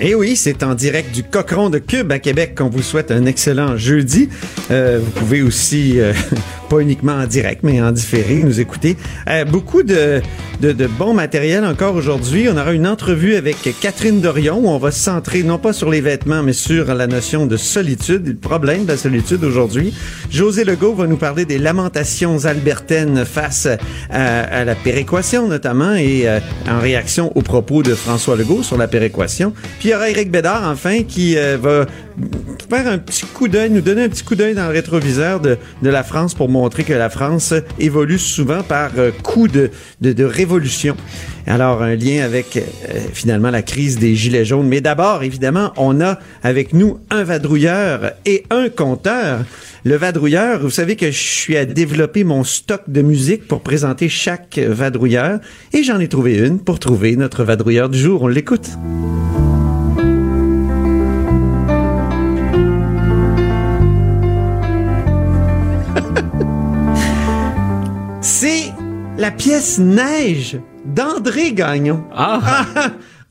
Et oui, c'est en direct du Cochon de Cube à Québec qu'on vous souhaite un excellent jeudi. Euh, vous pouvez aussi, euh, uniquement en direct, mais en différé, nous écouter. Euh, beaucoup de, de, de, bon matériel encore aujourd'hui. On aura une entrevue avec Catherine Dorion où on va se centrer non pas sur les vêtements, mais sur la notion de solitude, le problème de la solitude aujourd'hui. José Legault va nous parler des lamentations albertaines face à, la péréquation notamment et en réaction aux propos de François Legault sur la péréquation. Puis il y aura Eric Bédard, enfin, qui euh, va faire un petit coup d'œil, nous donner un petit coup d'œil dans le rétroviseur de, la France pour montrer que la France évolue souvent par euh, coup de, révolution. Alors, un lien avec, euh, finalement, la crise des Gilets jaunes. Mais d'abord, évidemment, on a avec nous un vadrouilleur et un compteur. Le vadrouilleur, vous savez que je suis à développer mon stock de musique pour présenter chaque vadrouilleur. Et j'en ai trouvé une pour trouver notre vadrouilleur du jour. On l'écoute. La pièce Neige d'André Gagnon. Ah!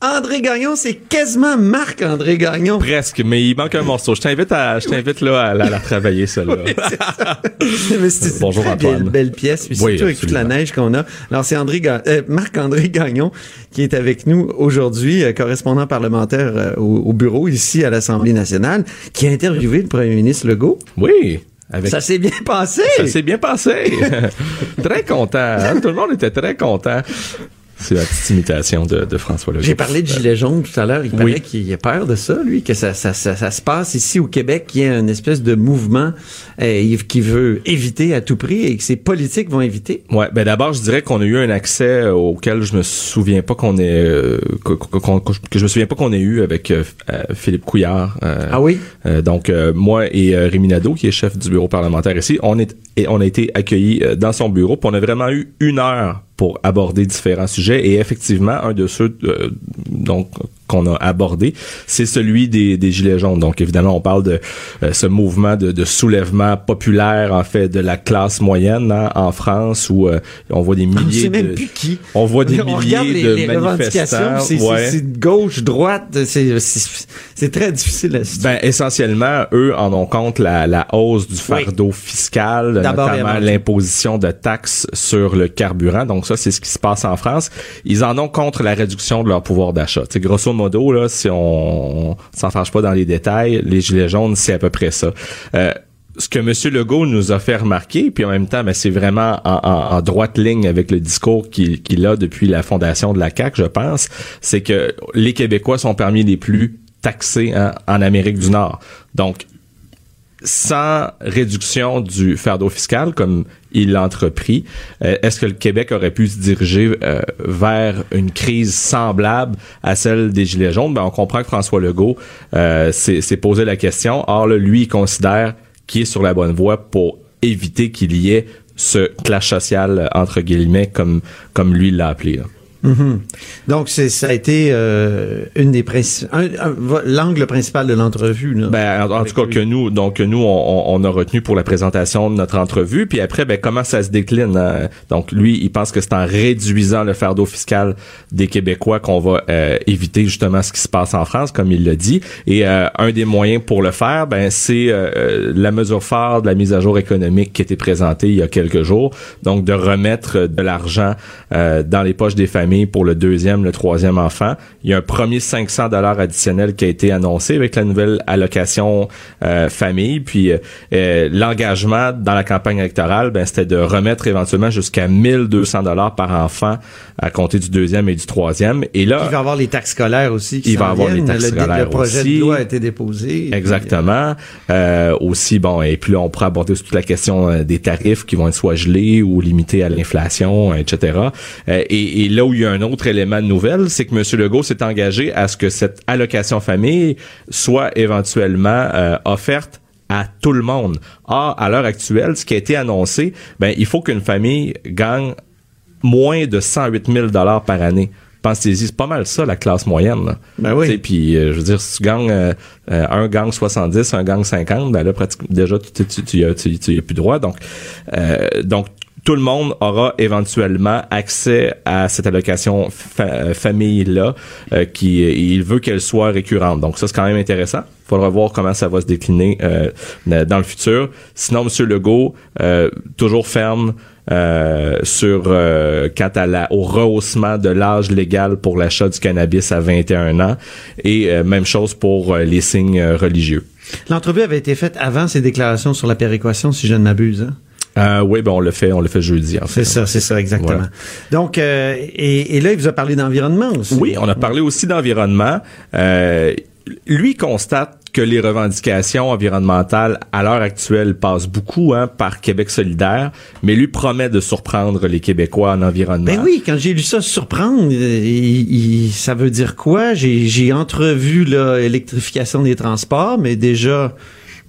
André Gagnon, c'est quasiment Marc-André Gagnon. Presque, mais il manque un morceau. Je t'invite à, je t'invite là à, la travailler celle-là. Oui, c'est Bonjour Antoine. Belle, belle pièce, puis oui, surtout avec toute la neige qu'on a. Alors c'est André euh, Marc-André Gagnon qui est avec nous aujourd'hui, euh, correspondant parlementaire euh, au, au, bureau ici à l'Assemblée nationale, qui a interviewé le premier ministre Legault. Oui. Avec... Ça s'est bien passé. Ça s'est bien passé. très content. Hein? Tout le monde était très content. C'est la petite imitation de, de François Legault. J'ai parlé de Gilet jaune tout à l'heure. Il paraît qu'il a peur de ça, lui, que ça, ça, ça, ça, se passe ici au Québec, qu'il y a une espèce de mouvement euh, qui veut éviter à tout prix et que ces politiques vont éviter. Ouais, ben d'abord, je dirais qu'on a eu un accès auquel je me souviens pas qu'on ait, euh, que, que, je me souviens pas qu'on ait eu avec euh, Philippe Couillard. ah oui? donc moi et Rémi Nadeau, qui est chef du bureau parlementaire ici, on est, et on a été accueillis dans son bureau. Puis on a vraiment eu une heure pour aborder différents sujets. Et effectivement un de ceux euh, donc qu'on a abordé, c'est celui des, des, gilets jaunes. Donc évidemment, on parle de euh, ce mouvement de, de, soulèvement populaire en fait de la classe moyenne hein, en France où euh, on voit des milliers. On sait même plus qui. On voit des on milliers les, de les manifestants. C'est ouais. gauche, droite. C'est très difficile à Ben essentiellement, eux en ont contre la, la hausse du fardeau oui. fiscal, notamment l'imposition de taxes sur le carburant. Donc ça, c'est ce qui se passe en France. Ils en ont contre la réduction de leur pouvoir d'achat. C'est grosso modo, si on, on s'en fâche pas dans les détails, les gilets jaunes, c'est à peu près ça. Euh, ce que M. Legault nous a fait remarquer, puis en même temps, ben, c'est vraiment en, droite ligne avec le discours qu'il qu a depuis la fondation de la CAQ, je pense, c'est que les Québécois sont parmi les plus taxés hein, en Amérique du Nord. Donc, sans réduction du fardeau fiscal, comme il l'a entrepris, euh, est-ce que le Québec aurait pu se diriger euh, vers une crise semblable à celle des Gilets jaunes? Ben, on comprend que François Legault euh, s'est posé la question. Or, là, lui, il considère qu'il est sur la bonne voie pour éviter qu'il y ait ce clash social, entre guillemets, comme, comme lui l'a appelé. Là. Mm -hmm. Donc, c'est ça a été euh, une des l'angle principal de l'entrevue. Ben, en, en tout cas, lui. que nous, donc nous, on, on, a retenu pour la présentation de notre entrevue. Puis après, ben, comment ça se décline hein? Donc, lui, il pense que c'est en réduisant le fardeau fiscal des Québécois qu'on va euh, éviter justement ce qui se passe en France, comme il l'a dit. Et euh, un des moyens pour le faire, ben, c'est euh, la mesure phare de la mise à jour économique qui été présentée il y a quelques jours. Donc, de remettre de l'argent euh, dans les poches des familles pour le deuxième, le troisième enfant. Il y a un premier 500 dollars additionnel qui a été annoncé avec la nouvelle allocation euh, famille. Puis euh, l'engagement dans la campagne électorale, ben, c'était de remettre éventuellement jusqu'à 1200 dollars par enfant à compter du deuxième et du troisième. Et là, il va y avoir les taxes scolaires aussi. il va y avoir les taxes le, scolaires Le projet aussi. de loi a été déposé. Exactement. Euh, aussi, bon, et puis là, on pourra aborder toute la question des tarifs qui vont être soit gelés ou limités à l'inflation, etc. Et, et là où il y a un autre élément de nouvelle, c'est que M. Legault s'est engagé à ce que cette allocation famille soit éventuellement euh, offerte à tout le monde. Or, à l'heure actuelle, ce qui a été annoncé, ben, il faut qu'une famille gagne moins de 108 000 dollars par année. Pensez-y, c'est pas mal ça, la classe moyenne. Là. Ben oui. Puis, euh, je veux dire, si tu gagnes, euh, euh, un gang 70, un gang 50, ben là, pratiquement, déjà, tu, tu, tu, tu, tu, plus droit. Donc, donc, tout le monde aura éventuellement accès à cette allocation famille là qui il veut qu'elle soit récurrente. Donc ça c'est quand même intéressant. Il faudra voir comment ça va se décliner dans le futur. Sinon monsieur Legault toujours ferme euh, sur euh, quant à la, au rehaussement de l'âge légal pour l'achat du cannabis à 21 ans et euh, même chose pour les signes religieux. L'entrevue avait été faite avant ces déclarations sur la péréquation, si je ne m'abuse. Hein? Oui, ben on le fait, on le fait jeudi. En fait. C'est ça, c'est ça exactement. Donc, et, et, là, il vous a parlé d'environnement aussi. Oui, on a parlé aussi d'environnement. lui constate que les revendications environnementales à l'heure actuelle passent beaucoup hein, par Québec solidaire, mais lui promet de surprendre les Québécois en environnement. Ben oui, quand j'ai lu ça surprendre, euh, ça veut dire quoi? J'ai entrevu l'électrification des transports, mais déjà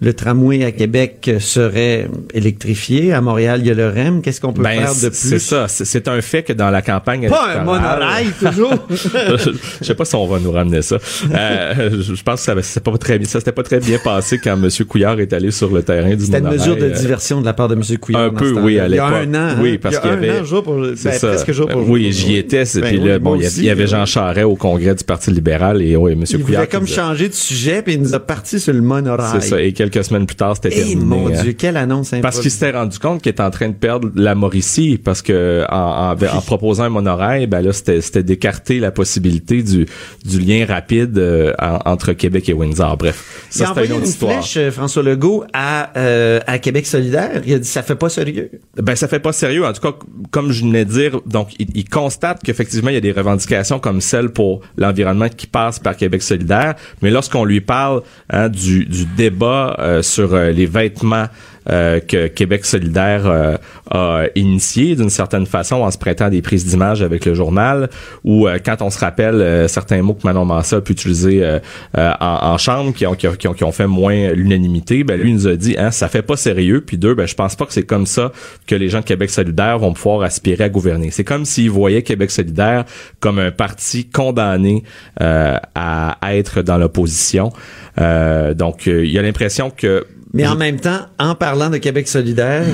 le tramway à Québec serait électrifié. À Montréal, il y a le REM. Qu'est-ce qu'on peut ben, faire de plus? C'est ça. C'est un fait que dans la campagne Pas un monorail, toujours! je sais pas si on va nous ramener ça. Euh, je pense que ça pas très bien, ça s'était pas très bien passé quand M. Couillard est allé sur le terrain du C'était une mesure de diversion de la part de M. Couillard. Un peu, oui, à l'époque. Il y a un an. Oui, parce qu'il y avait. Un jour pour, ben, presque jour pour Oui, j'y étais. Ben puis là, bon, il y avait Jean Charest au congrès du Parti libéral et oui, M. Il Couillard. Il comme changer de sujet puis il nous a parti sur le monorail. C'est ça. Et quelques semaines plus tard, c'était terminé. mon hein. Dieu, quelle annonce Parce qu'il s'était rendu compte qu'il était en train de perdre la Mauricie parce que en, en, proposant un monorail, ben là, c'était d'écarter la possibilité du, du lien rapide euh, entre Québec et Windsor. Bref, ça c'était une autre histoire. Flèche, euh, François Legault à, euh, à Québec solidaire. Il a dit ça fait pas sérieux. Ben ça fait pas sérieux. En tout cas, comme je venais de dire, donc il, constate qu'effectivement il y a des revendications comme celle pour l'environnement qui passe par Québec solidaire, mais lorsqu'on lui parle hein, du, du débat sur les vêtements euh, que Québec solidaire euh, a initié d'une certaine façon en se prêtant des prises d'images avec le journal ou euh, quand on se rappelle certains mots que Manon Massa a pu utiliser en, en, chambre qui ont, qui, ont, qui ont fait moins l'unanimité, ben lui nous a dit hein, ça fait pas sérieux puis deux ben je pense pas que c'est comme ça que les gens de Québec solidaire vont pouvoir aspirer à gouverner. C'est comme s'ils voyaient Québec solidaire comme un parti condamné à être dans l'opposition. donc il y a l'impression que mais en même temps, en parlant de Québec solidaire,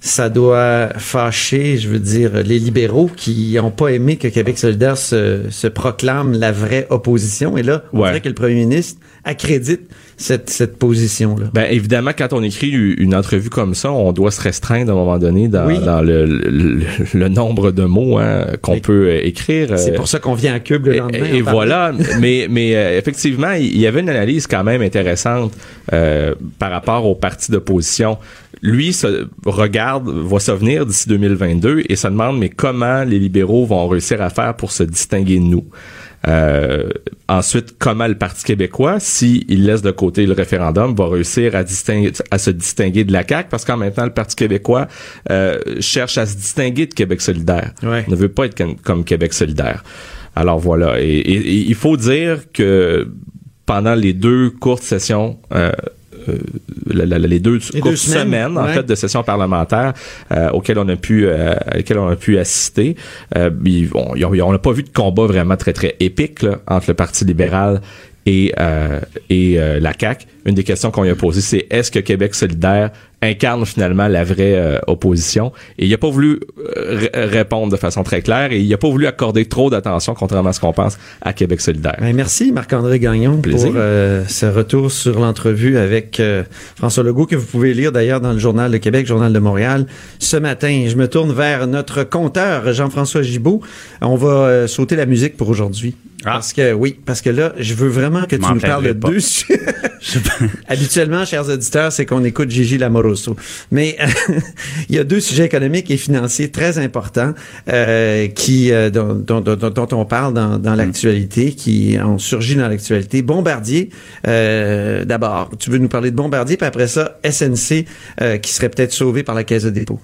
ça doit fâcher, je veux dire, les libéraux qui n'ont pas aimé que Québec solidaire se, se, proclame la vraie opposition. Et là, on dirait que le premier ministre accrédite cette, cette position-là? Ben, évidemment, quand on écrit une entrevue comme ça, on doit se restreindre à un moment donné dans, dans le, le, nombre de mots hein, qu'on peut euh, écrire. C'est pour ça qu'on vient à Cube le lendemain. Et, voilà. mais mais euh, effectivement, il y avait une analyse quand même intéressante euh, par rapport aux partis d'opposition. Lui se regarde, va se venir d'ici 2022 et se demande mais comment les libéraux vont réussir à faire pour se distinguer de nous? Euh, ensuite, comment le Parti québécois, s'il laisse de côté le référendum, va réussir à, distinguer, à se distinguer de la CAQ, parce qu'en même temps, le Parti québécois euh, cherche à se distinguer de Québec solidaire. Ne veut pas être comme Québec solidaire. Alors voilà. Et, il faut dire que pendant les deux courtes sessions euh, euh, les deux courtes semaines, en fait de sessions parlementaires euh, auxquelles on a pu euh, auxquelles on a pu assister. on n'a pas vu de combat vraiment très très épique entre le Parti libéral et et la CAC. Une des questions qu'on lui a posées, c'est est-ce que Québec solidaire incarne finalement la vraie euh, opposition. Et il n'a pas voulu euh, répondre de façon très claire et il n'a pas voulu accorder trop d'attention, contrairement à ce qu'on pense, à Québec solidaire. Ben, merci Marc-André Gagnon pour euh, ce retour sur l'entrevue avec François Legault que vous pouvez lire d'ailleurs dans le Journal de Québec, Journal de Montréal. Ce matin, je me tourne vers notre compteur Jean-François Gibault. On va sauter la musique pour aujourd'hui. Ah. Parce que oui, parce que là, je veux vraiment que tu nous parles de deux. Habituellement, chers auditeurs, c'est qu'on écoute Gigi Lamoro Barroso. Mais il y a deux sujets économiques et financiers très importants euh, qui euh, dont, dont, dont, on parle dans, dans mm. l'actualité, qui ont surgi dans l'actualité. Bombardier, euh, d'abord, tu veux nous parler de Bombardier, puis après ça, SNC, euh, qui serait peut-être sauvé par la Caisse de dépôt.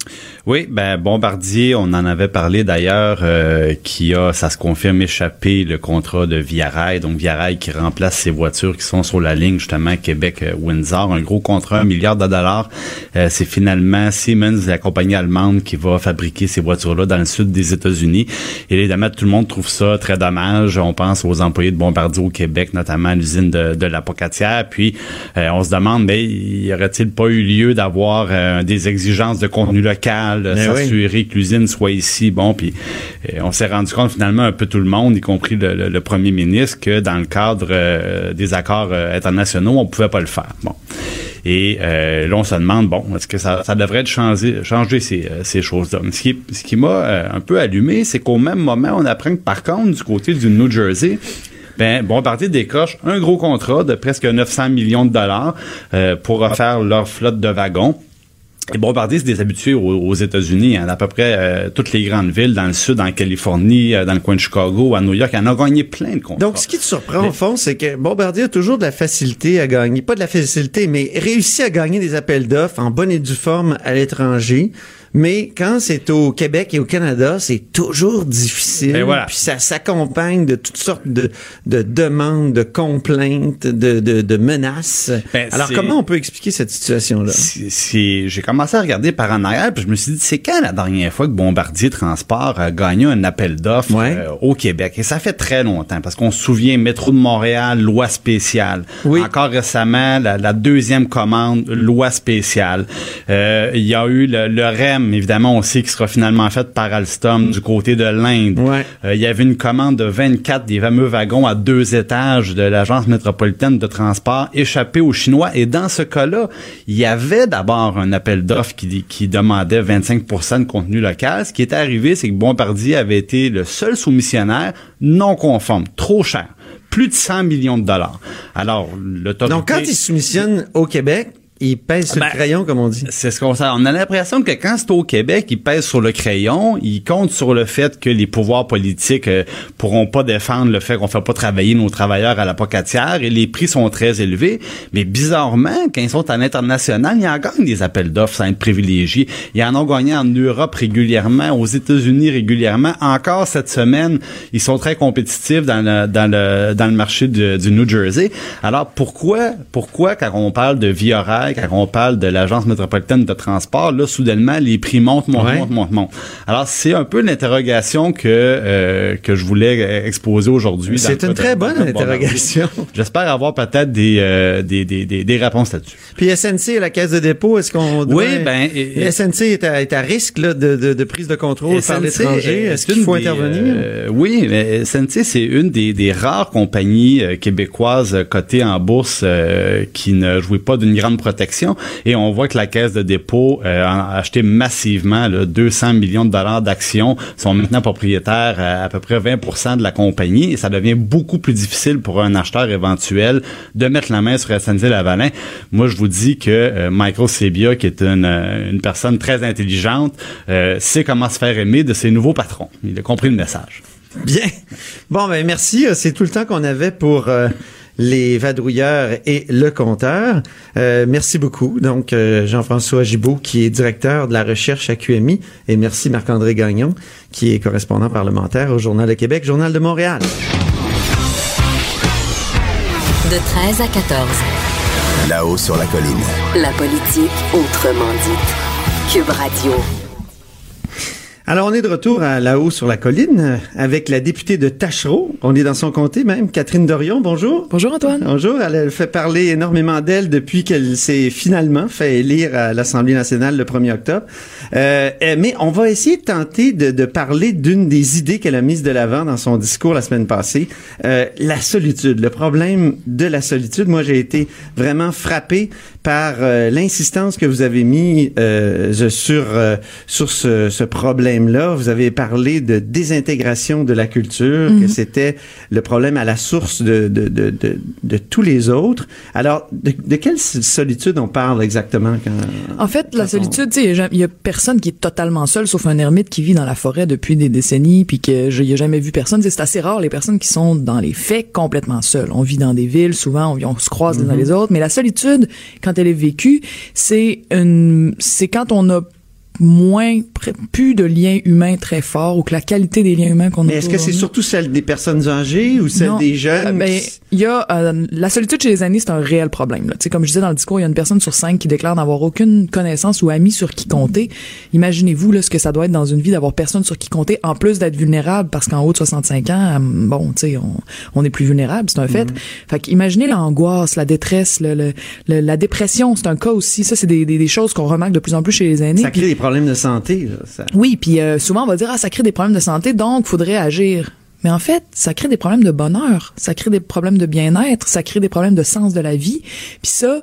Oui, ben Bombardier, on en avait parlé d'ailleurs, euh, qui a, ça se confirme, échappé le contrat de Via Rail, donc Via Rail qui remplace ces voitures qui sont sur la ligne justement Québec-Windsor, un gros contrat, un milliard de dollars. c'est finalement Siemens, la compagnie allemande, qui va fabriquer ces voitures-là dans le sud des États-Unis. Et évidemment, tout le monde trouve ça très dommage. On pense aux employés de Bombardier au Québec, notamment l'usine de, de la Pocatière. Puis, euh, on se demande, mais y aurait-il pas eu lieu d'avoir euh, des exigences de contenu local, s'assurer que l'usine soit ici? Bon, puis euh, on s'est rendu compte finalement un peu tout le monde, y compris le, premier ministre, que dans le cadre des accords internationaux, on pouvait pas le faire. Bon. Et euh, là, on se demande, bon, est-ce que ça, ça devrait changer, ces, euh, ces choses-là? Ce qui, ce qui m'a euh, un peu allumé, c'est qu'au même moment, on apprend que par contre, du côté du New Jersey, ben, Bombardier décoche un gros contrat de presque 900 millions de dollars pour refaire leur flotte de wagons. Et Bombardier, c'est des habitués aux, États-Unis, hein, à peu près euh, toutes les grandes villes, dans le sud, en Californie, euh, dans le coin de Chicago, à New York, en a gagné plein de contrats. Donc, ce qui te surprend, au fond, c'est que Bombardier a toujours de la facilité à gagner. Pas de la facilité, mais réussit à gagner des appels d'offres en bonne et due forme à l'étranger. Mais quand c'est au Québec et au Canada, c'est toujours difficile. voilà. Puis ça s'accompagne de toutes sortes de, de demandes, de complaintes, de, de, de menaces. Ben, Alors comment on peut expliquer cette situation-là? Si, J'ai commencé à regarder par en arrière, puis je me suis dit, c'est quand la dernière fois que Bombardier Transport a gagné un appel d'offres euh, au Québec? Et ça fait très longtemps, parce qu'on se souvient, Métro de Montréal, loi spéciale. Oui. Encore récemment, la, deuxième commande, loi spéciale. Euh, il y a eu le, le REM évidemment, on sait qu'il sera finalement fait par Alstom du côté de l'Inde. Euh, il y avait une commande de 24 des fameux wagons à deux étages de l'Agence métropolitaine de transport échappés aux Chinois. Et dans ce cas-là, il y avait d'abord un appel d'offres qui, qui demandait 25% de contenu local. Ce qui était arrivé, c'est que Bombardier avait été le seul soumissionnaire non conforme, trop cher plus de 100 millions de dollars. Alors, l'autorité... Donc, quand il soumissionne au Québec, il pèse sur le ben, crayon, comme on dit. C'est ce qu'on sait. On a l'impression que quand c'est au Québec, il pèse sur le crayon. Il compte sur le fait que les pouvoirs politiques euh, pourront pas défendre le fait qu'on fait pas travailler nos travailleurs à la pocatière et les prix sont très élevés. Mais bizarrement, quand ils sont à l'international, ils en gagnent des appels d'offres sans être privilégiés. Ils en ont gagné en Europe régulièrement, aux États-Unis régulièrement. Encore cette semaine, ils sont très compétitifs dans le, dans le, dans le marché du New Jersey. Alors pourquoi, pourquoi quand on parle de vie quand on parle de l'Agence métropolitaine de transport, là, soudainement, les prix montent, montent, montent, montent, montent. Alors, c'est un peu l'interrogation que, euh, que je voulais exposer aujourd'hui. C'est une très bonne interrogation. J'espère avoir peut-être des, euh, des, des, des, réponses là-dessus. Puis SNC, la caisse de dépôt, est-ce qu'on doit... Oui, ben... SNC est à, est à risque là, de, de, de, prise de contrôle par l'étranger. Est-ce qu'il faut intervenir? Euh, oui, mais SNC, c'est une des, des rares compagnies québécoises cotées en bourse qui ne jouait pas d'une grande protection et on voit que la caisse de dépôt euh, a acheté massivement là, 200 millions de dollars d'actions, sont maintenant propriétaires à, à peu près 20% de la compagnie et ça devient beaucoup plus difficile pour un acheteur éventuel de mettre la main sur SNC-Lavalin. Moi, je vous dis que euh, Michael Sebia, qui est une, euh, une personne très intelligente, sait comment se faire aimer de ses nouveaux patrons. Il a compris le message. Bien. Bon, ben merci. C'est tout le temps qu'on avait pour les vadrouilleurs et le compteur. Euh, merci beaucoup. Donc, euh, Jean-François Gibault, qui est directeur de la recherche à QMI, et merci Marc-André Gagnon, qui est correspondant parlementaire au Journal de Québec, Journal de Montréal. De 13 à 14. Là-haut sur la colline. La politique autrement dite. Cube Radio. Alors, on est de retour à la haut sur la colline avec la députée de Tachereau. On est dans son comté même, Catherine Dorion. Bonjour. Bonjour Antoine. Bonjour. Elle, fait parler énormément d'elle depuis qu'elle s'est finalement fait élire à l'Assemblée nationale le 1er octobre. Euh, eh, mais on va essayer de tenter de, de parler d'une des idées qu'elle a mises de l'avant dans son discours la semaine passée, euh, la solitude, le problème de la solitude. Moi, j'ai été vraiment frappé par euh, l'insistance que vous avez mis euh, sur sur ce, ce problème problème-là. Vous avez parlé de désintégration de la culture, que mhm. c'était le problème à la source de, de, de, de, de tous les autres. Alors, de, quelle solitude on parle exactement quand... En fait, la solitude, tu sais, il y, a personne qui est totalement seul, sauf un ermite qui vit dans la forêt depuis des décennies, puis que je a jamais vu personne. C'est assez rare les personnes qui sont dans les faits complètement seules. On vit dans des villes, souvent on, se croise les uns mhm. les autres, mais la solitude, quand elle est vécue, c'est une, c'est quand on a moins plus de liens humains très forts ou que la qualité des liens humains qu'on a. Mais est-ce que c'est surtout celle des personnes âgées ou celle des jeunes? Mais ben, il y a euh, la solitude chez les amis, c'est un réel problème. Tu sais, comme je disais dans le discours, il y a une personne sur cinq qui déclare n'avoir aucune connaissance ou ami sur qui compter. Imaginez-vous là ce que ça doit être dans une vie d'avoir personne sur qui compter, en plus d'être vulnérable parce qu'en haut de 65 ans, euh, bon, tu sais, on, on est plus vulnérable, c'est un fait. Mm-hmm. Fait qu'imaginez l'angoisse, la détresse, le, le, la dépression, c'est un cas aussi. Ça, c'est des, des, des, choses qu'on remarque de plus en plus chez les aînés. Ça crée des Oui, puis euh, souvent on va dire ah ça crée des problèmes de santé, donc faudrait agir. Mais en fait, ça crée des problèmes de bonheur, ça crée des problèmes de bien-être, ça crée des problèmes de sens de la vie. Puis ça,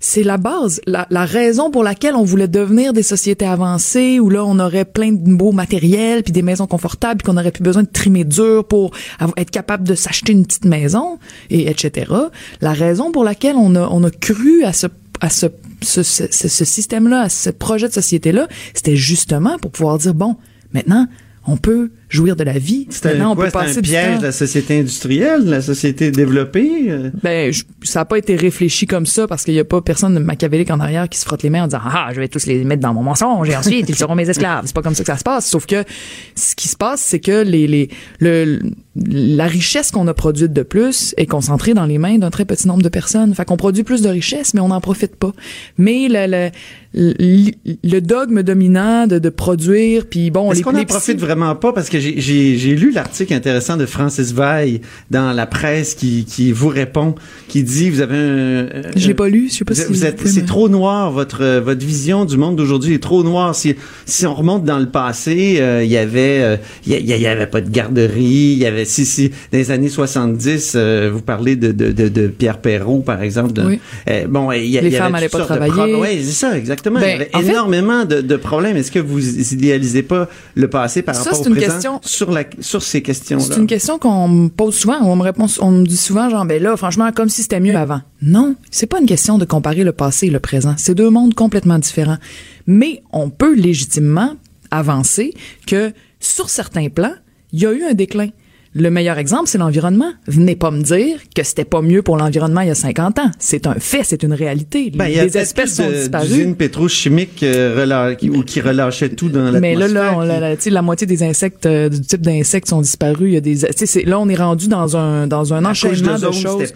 c'est la base, la, la, raison pour laquelle on voulait devenir des sociétés avancées où là on aurait plein de beaux matériels puis des maisons confortables puis qu'on aurait plus besoin de trimer dur pour être capable de s'acheter une petite maison et etc. La raison pour laquelle on a on a cru à ce à ce système-là, à ce projet de société-là, c'était justement pour pouvoir dire, bon, maintenant, on peut jouir de la vie. Maintenant, on peut passer un piège de la société industrielle, de la société développée. Euh? Ben, ça n'a pas été réfléchi comme ça parce qu'il n'y a pas personne de machiavélique en arrière qui se frotte les mains en disant ah, je vais tous les mettre dans mon mensonge et ensuite ils seront mes esclaves. C'est pas comme ça que ça se passe. Sauf que ce qui se passe, c'est que les, les le, la richesse qu'on a produite de plus est concentrée dans les mains d'un très petit nombre de personnes. Fait qu'on produit plus de richesse, mais on n'en profite pas. Mais le, le, le, dogme dominant de, de produire, puis bon, est-ce qu'on n'en profite vraiment pas parce que j'ai lu l'article intéressant de Francis Veil dans la presse qui, qui vous répond, qui dit vous avez un. J'ai pas lu, je sais pas vous, si vous êtes. C'est trop noir votre votre vision du monde d'aujourd'hui est trop noire. Si si on remonte dans le passé, euh, il y avait euh, il y, y, avait pas de garderie, il y avait si si dans les années 70, euh, vous parlez de, de, de, de, Pierre Perrault par exemple. De, oui. bon, il y, les femmes n'allaient pas travailler. Oui, c'est ça exactement. Ben, il y avait énormément de, de problèmes. Est-ce que vous idéalisez pas le passé par rapport au présent? Question, sur la sur ces questions-là? C'est une question qu'on me pose souvent. On me répond, on me dit souvent, genre, ben là, franchement, comme si c'était mieux avant. Non, c'est pas une question de comparer le passé et le présent. C'est deux mondes complètement différents. Mais on peut légitimement avancer que sur certains plans, il y a eu un déclin. Le meilleur exemple, c'est l'environnement. Venez pas me dire que c'était pas mieux pour l'environnement il y a 50 ans. C'est un fait, c'est une réalité. Ben, Les espèces sont disparues. une pétrochimique euh, qui, ou qui relâchait tout dans l'atmosphère. Mais là, là, la, la moitié des insectes, euh, du type d'insectes sont disparus. Il y a des, là, on est rendu dans un dans un enchaînement de, choses.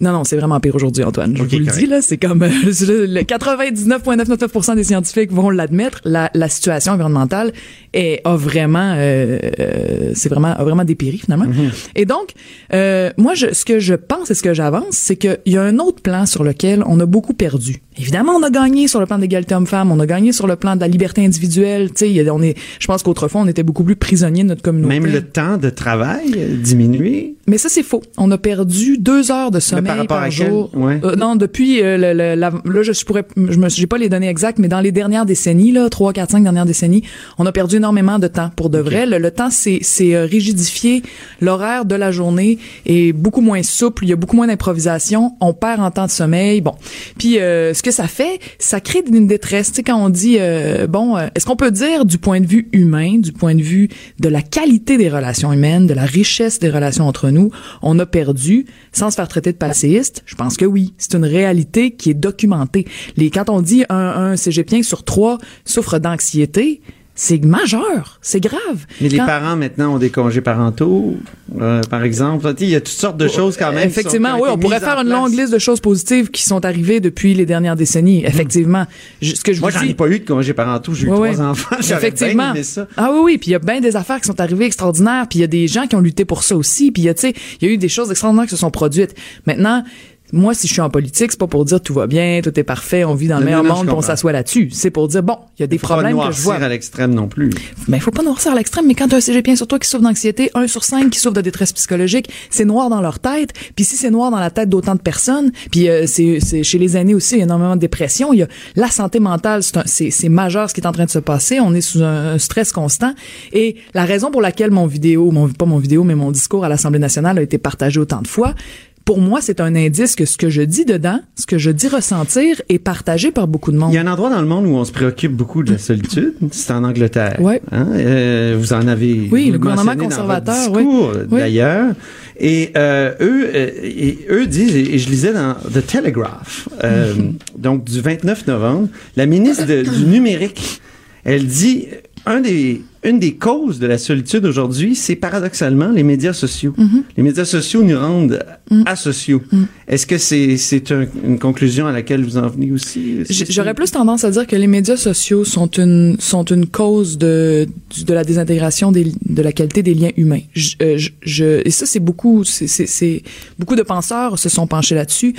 Non, non, c'est vraiment pire aujourd'hui, Antoine. Je vous le dis, là, c'est comme euh, le 99,999% des scientifiques vont l'admettre. La, la situation environnementale est, a vraiment, euh, euh, c'est vraiment, a vraiment dépéri finalement. Mhm. Et donc, euh, moi, je, ce que je pense et ce que j'avance, c'est qu'il y a un autre plan sur lequel on a beaucoup perdu. Évidemment, on a gagné sur le plan d'égalité homme-femme, on a gagné sur le plan de la liberté individuelle. Tu sais, on est, je pense qu'autrefois, on était beaucoup plus prisonniers de notre communauté. Même le temps de travail diminué? Mais ça, c'est faux. On a perdu deux heures de sommeil par, par jour. Ouais. Euh, non, depuis le, le, la, là, je pourrais, je me, j'ai pas les données exactes, mais dans les dernières décennies, là, trois, quatre, cinq dernières décennies, on a perdu énormément de temps pour de vrai. Le, temps, c'est, c'est euh, rigidifié. L'horaire de la journée est beaucoup moins souple. Il y a beaucoup moins d'improvisation. On perd en temps de sommeil. Bon, puis euh, ce que ça fait, ça crée une détresse. Tu sais, quand on dit euh, bon, est-ce qu'on peut dire du point de vue humain, du point de vue de la qualité des relations humaines, de la richesse des relations entre nous, on a perdu sans se faire traiter de passéiste? Je pense que oui. C'est une réalité qui est documentée. Les quand on dit un, un sur trois souffre d'anxiété, c'est majeur, c'est grave. Mais les parents maintenant ont des congés parentaux, euh, par exemple. Il y a toutes sortes de choses quand même. Effectivement, oui, on pourrait faire une longue liste de choses positives qui sont arrivées depuis les dernières décennies. Hmm. Effectivement, ce que je moi j'en ai pas eu de congés parentaux, j'ai eu trois enfants. Effectivement. ça. Ah oui, oui, puis il y a bien des affaires qui sont arrivées extraordinaires, puis il y a des gens qui ont lutté pour ça aussi, puis il y a tu sais, il y a eu des choses extraordinaires qui se sont produites. Maintenant, moi, si je suis en politique, c'est pas pour dire tout va bien, tout est parfait, on vit dans le meilleur monde, on s'assoit là-dessus. C'est pour dire bon, il y a des problèmes que je vois. à l'extrême non plus. Mais il faut pas noircir à l'extrême. Mais quand as un cégepien sur toi qui souffre d'anxiété, un sur cinq qui souffre de détresse psychologique, c'est noir dans leur tête. Puis si c'est noir dans la tête d'autant de personnes, puis euh, c'est chez les aînés aussi, il y a énormément de dépression. Il y a la santé mentale, c'est majeur ce qui est en train de se passer. On est sous un, stress constant. Et la raison pour laquelle mon vidéo, mon, pas mon vidéo, mais mon discours à l'Assemblée nationale a été partagé autant de fois, pour moi, c'est un indice que ce que je dis dedans, ce que je dis ressentir, est partagé par beaucoup de monde. Il y a un endroit dans le monde où on se préoccupe beaucoup de la solitude. C'est en Angleterre. Oui. Hein? Euh, vous en avez. Oui, le gouvernement conservateur. Dans discours, d'ailleurs. Et euh, eux, euh, et eux disent, et je lisais dans The Telegraph, euh, donc du 29 novembre, la ministre du numérique, elle dit un des une des causes de la solitude aujourd'hui, c'est paradoxalement les médias sociaux. Mm-hmm. Les médias sociaux nous rendent mm. asociaux. Mm. Est-ce que c'est c'est une conclusion à laquelle vous en venez aussi? J'aurais plus tendance à dire que les médias sociaux sont une sont une cause de de la désintégration des, de la qualité des liens humains. Je, euh, je, et ça c'est beaucoup c'est beaucoup de penseurs se sont penchés là-dessus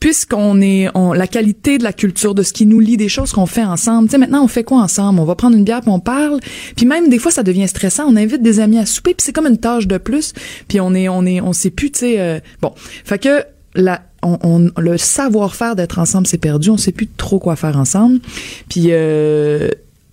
puisqu'on est on, la qualité de la culture de ce qui nous lie des choses qu'on fait ensemble. Tu sais maintenant on fait quoi ensemble? On va prendre une bière puis on parle. Puis même des fois ça devient stressant. On invite des amis à souper puis c'est comme une tâche de plus. Puis on est on est on sait plus tu sais euh, bon. Fait que la on, le savoir-faire d'être ensemble s'est perdu, on sait plus trop quoi faire ensemble. Puis euh,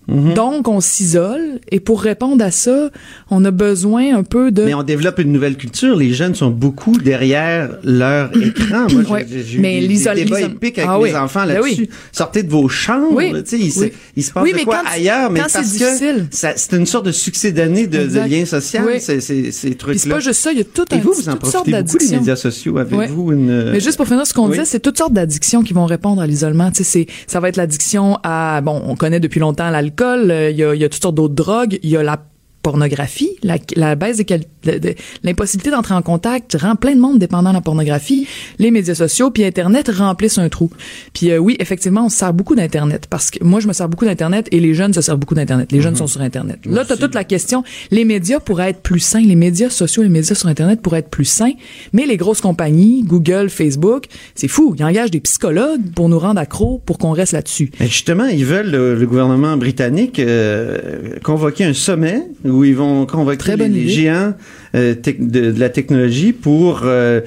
Mhm. Donc, on s'isole. Et pour répondre à ça, on a besoin un peu de... Mais on développe une nouvelle culture. Les jeunes sont beaucoup derrière leur écran. Moi, j'ai mais des débats épiques avec ah, mes enfants ben là-dessus. Sortez de vos chambres. Oui. Il, se, il se passe de quoi ailleurs, mais parce que c'est une sorte de succès d'année de, de lien social, ces, ces, ces trucs-là. c'est pas juste ça. Il y a tout Et vous, vous en profitez beaucoup des médias sociaux. Avez-vous une... Mais juste pour finir ce qu'on disait, c'est toutes sortes d'addictions qui vont répondre à l'isolement. Tu sais, ça va être l'addiction à... Bon, on connaît depuis longtemps l'alcool euh, il y a, y a toutes sortes d'autres drogues, il y a la pornographie, la, la baisse de, l'impossibilité d'entrer en contact rend plein de monde dépendant de la pornographie. Les médias sociaux puis Internet remplissent un trou. Puis euh, oui, effectivement, on se sert beaucoup d'Internet parce que moi, je me sers beaucoup d'Internet et les jeunes se servent beaucoup d'Internet. Les jeunes mhm. sont sur Internet. Là, tu as toute la question. Les médias pourraient être plus sains. Les médias sociaux, les médias sur Internet pourraient être plus sains. Mais les grosses compagnies, Google, Facebook, c'est fou. Ils engagent des psychologues pour nous rendre accros pour qu'on reste là-dessus. Justement, ils veulent, le, gouvernement britannique, euh, convoquer un sommet où ils vont convoquer les, les géants euh, de, de, la technologie pour euh,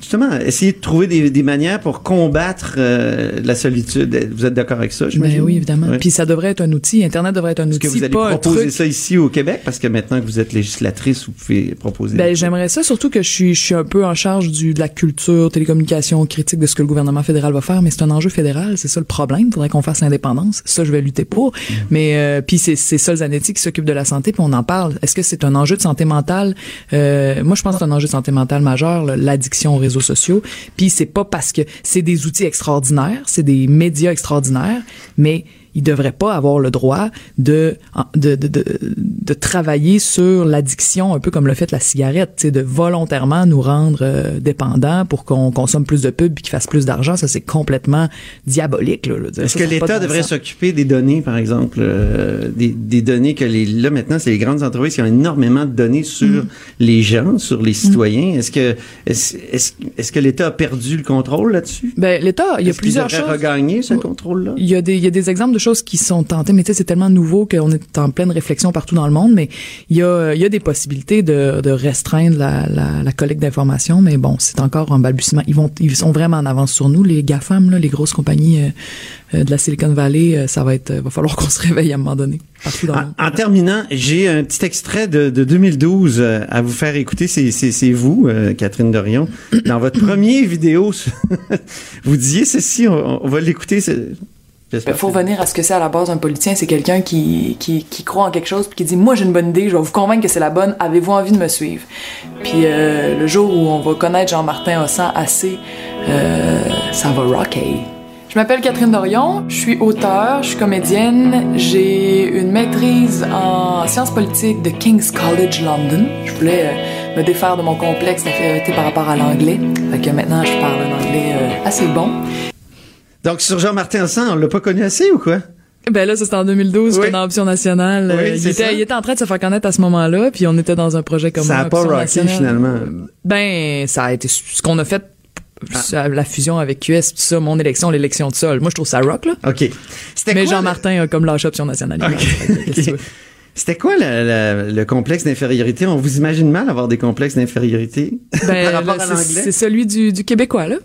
justement essayer de trouver des, des manières pour combattre euh, la solitude. Vous êtes d'accord avec ça, j'imagine? Ben oui, évidemment. Puis ça devrait être un outil. Internet devrait être un outil. Est-ce que vous allez proposer ça ici au Québec? Parce que maintenant que vous êtes législatrice, vous pouvez proposer. Ben, j'aimerais ça, surtout que je suis, je suis un peu en charge du, de la culture, télécommunication, critique de ce que le gouvernement fédéral va faire, mais c'est un enjeu fédéral. C'est ça le problème. Il faudrait qu'on fasse l'indépendance. Ça, je vais lutter pour. Mm. Mais, euh, puis c'est, c'est ça, Zanetti, qui s'occupe de la santé, puis on en parle. Est-ce que c'est un enjeu de santé mentale? Euh, moi, je pense que c'est un enjeu de santé mentale majeur, l'addiction aux réseaux sociaux. Puis c'est pas parce que c'est des outils extraordinaires, c'est des médias extraordinaires, mais il devrait pas avoir le droit de de, de, de, de travailler sur l'addiction un peu comme le fait la cigarette, c'est de volontairement nous rendre euh, dépendants pour qu'on consomme plus de pubs et qu'il fasse plus d'argent, ça c'est complètement diabolique. Est-ce que l'État devrait s'occuper des données, par exemple, euh, des, des, données que les là maintenant c'est les grandes entreprises qui ont énormément de données sur mm. les gens, sur les citoyens. Est-ce que est-ce est-ce que l'État a perdu le contrôle là-dessus? Ben l'État, il y a plusieurs choses. regagner ce contrôle-là. Il y a des il y a des exemples de choses qui sont tentées, mais tu sais, c'est tellement nouveau qu'on est en pleine réflexion partout dans le monde, mais il y a, il y a des possibilités de, de restreindre la, la, la collecte d'informations, mais bon, c'est encore un balbutiement. Ils vont, ils sont vraiment en avance sur nous, les GAFAM, là, les grosses compagnies euh, euh, de la Silicon Valley, euh, ça va être, va falloir qu'on se réveille à un moment donné. Partout dans en, le monde. en terminant, j'ai un petit extrait de, de 2012 à vous faire écouter. C'est, c'est, c'est vous, Catherine Dorion, dans votre premier vidéo. vous disiez ceci, on, on va l'écouter. Il faut revenir à ce que c'est à la base un politicien, c'est quelqu'un qui, qui, qui, croit en quelque chose puis qui dit moi j'ai une bonne idée, je vais vous convaincre que c'est la bonne, avez-vous envie de me suivre? Puis euh, le jour où on va connaître Jean-Martin Hossan assez, euh, ça va rocker. Je m'appelle Catherine Dorion, je suis auteure, je suis comédienne, j'ai une maîtrise en sciences politiques de King's College London. Je voulais euh, me défaire de mon complexe d'infériorité par rapport à l'anglais, fait que maintenant je parle un anglais euh, assez bon. Donc, sur Jean-Martin Hassan, on l'a pas connu assez ou quoi? Ben là, c'était en 2012, c'était dans Option Nationale. Oui, il, était, il, était, en train de se faire connaître à ce moment-là, puis on était dans un projet comme Ça a pas rocké, finalement. Ben, ça a été ce qu'on a fait ah. la fusion avec QS, tout ça, mon élection, l'élection de sol. Moi, je trouve ça rock, là. OK. Mais Jean-Martin a comme lâché option nationale. C'était quoi le, complexe d'infériorité? On vous imagine mal avoir des complexes d'infériorité ben, par rapport à l'anglais? C'est celui du, Québécois, là.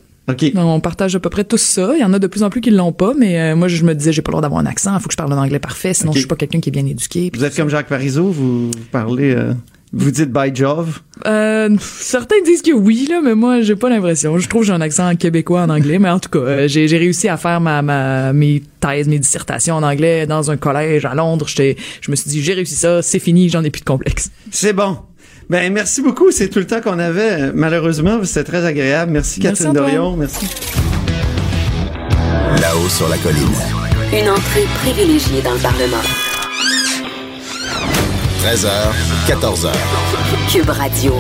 On partage à peu près tous ça. Il y en a de plus en plus qui l'ont pas, mais euh, moi, je me disais, j'ai pas le droit d'avoir un accent. Il faut que je parle un anglais parfait, sinon je suis pas quelqu'un qui est bien éduqué. Vous êtes comme Jacques Parizeau, vous parlez... Euh, vous dites by Jove? Euh, certains disent que oui, là, mais moi, j'ai pas l'impression. Je trouve que j'ai un accent québécois en anglais, mais en tout cas, euh, j'ai, réussi à faire ma, ma, mes thèses, mes dissertations en anglais dans un collège à Londres. Je me suis dit, j'ai réussi ça, c'est fini, j'en ai plus de complexe. C'est bon. Ben, merci beaucoup. C'est tout le temps qu'on avait. Malheureusement, c'était très agréable. Merci, Catherine Dorion. Merci. Là-haut sur la colline. Une entrée privilégiée dans le Parlement. 13h, 14h. Cube Radio.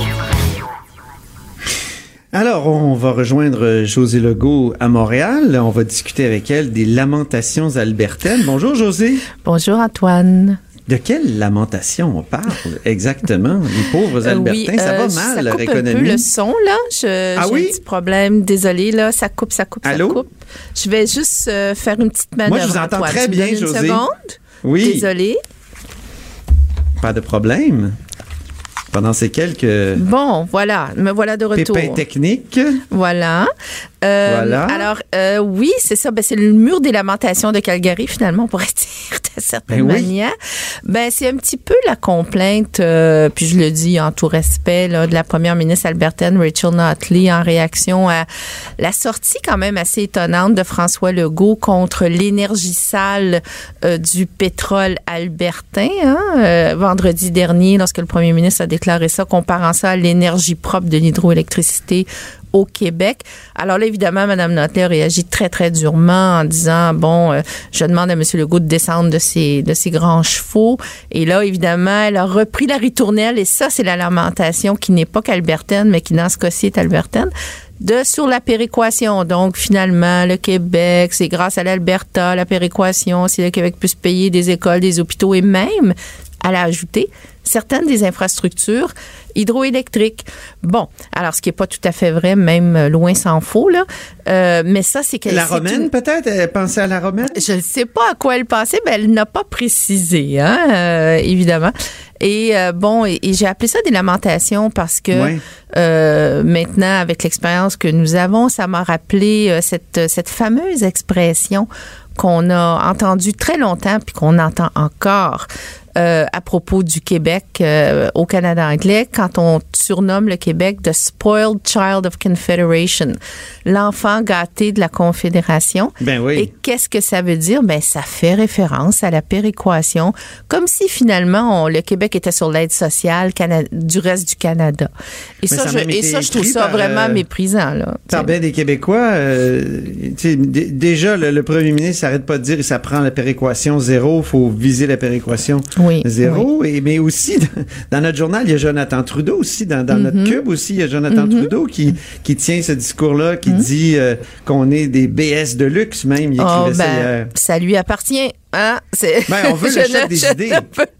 Alors, on va rejoindre José Legault à Montréal. On va discuter avec elle des lamentations albertaines. Bonjour, José. Bonjour, Antoine. De quelle lamentation on parle exactement? Les pauvres euh, Albertains, ça va euh, mal leur économie. Un peu le son là. Je, ah oui? un petit problème. Désolé là, ça coupe, ça coupe, Allô? ça coupe. Je vais juste euh, faire une petite manœuvre. Moi, je vous entends très bien, José. Une seconde? Oui. Désolé. Pas de problème pendant ces quelques... Bon, voilà, me voilà de retour. Pépins techniques. Voilà. Euh, voilà. Alors, euh, oui, c'est ça. Ben, c'est le mur des lamentations de Calgary, finalement, on pourrait dire de certaine ben manière. Ben, c'est un petit peu la complainte, euh, puis je le dis en tout respect, là, de la première ministre albertaine, Rachel Notley, en réaction à la sortie quand même assez étonnante de François Legault contre l'énergie sale euh, du pétrole albertain, hein, euh, vendredi dernier, lorsque le premier ministre a déclaré ça, comparant ça à l'énergie propre de l'hydroélectricité au Québec. Alors là, évidemment, Mme Notley réagit très, très durement en disant, bon, euh, je demande à M. Legault de descendre de ses, de ses grands chevaux. Et là, évidemment, elle a repris la ritournelle et ça, c'est la lamentation qui n'est pas qu'albertaine, mais qui, dans ce cas-ci, est albertaine de sur la péréquation. Donc, finalement, le Québec, c'est grâce à l'Alberta, la péréquation, si le Québec peut se payer des écoles, des hôpitaux et même, elle a ajouté, certaines des infrastructures hydroélectriques. Bon, alors ce qui est pas tout à fait vrai, même euh, loin s'en faut là. Euh, mais ça, c'est que la romaine peut-être? Elle pensait à la romaine? Je ne sais pas à quoi elle pensait, mais elle n'a pas précisé, hein, euh, évidemment. Et bon, et, j'ai appelé ça des lamentations parce que maintenant, avec l'expérience que nous avons, ça m'a rappelé cette cette fameuse expression qu'on a entendue très longtemps puis qu'on entend encore euh, à propos du Québec euh, au Canada anglais quand on surnomme le Québec the spoiled child of Confederation, l'enfant gâté de la Confédération. Ben oui. Et qu'est-ce que ça veut dire? Ben ça fait référence à la péréquation, comme si finalement le Québec était sur l'aide sociale du reste du Canada. Et ça, je, et ça, je trouve ça vraiment euh, méprisant là. Par bien des Québécois, déjà le, premier ministre n'arrête pas de dire ça prend la péréquation zéro, faut viser la péréquation zéro. Et, mais aussi, dans, notre journal, il y a Jonathan Trudeau aussi, dans, notre mm-hmm. cube aussi, il y a Jonathan mm-hmm. Trudeau qui, qui tient ce discours-là, qui mm-hmm. dit euh, qu'on est des BS de luxe même. Il oh, ben, ça lui appartient. Hein? Ben, on veut le choc des idées.